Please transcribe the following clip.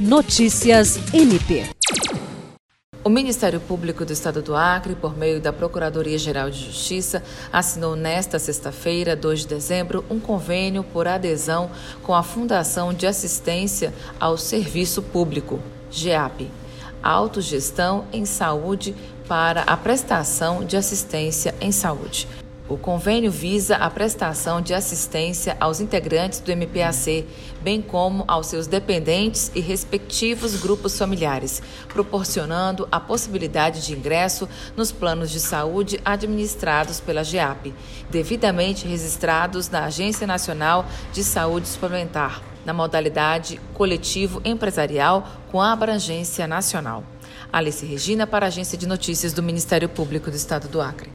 Notícias MP. O Ministério Público do Estado do Acre, por meio da Procuradoria-Geral de Justiça, assinou nesta sexta-feira, 2 de dezembro, um convênio por adesão com a Fundação de Assistência ao Serviço Público, GEAP, Autogestão em Saúde para a prestação de assistência em saúde. O convênio visa a prestação de assistência aos integrantes do MPAC, bem como aos seus dependentes e respectivos grupos familiares, proporcionando a possibilidade de ingresso nos planos de saúde administrados pela GEAP, devidamente registrados na Agência Nacional de Saúde Suplementar, na modalidade coletivo empresarial com abrangência nacional. Alice Regina, para a Agência de Notícias do Ministério Público do Estado do Acre.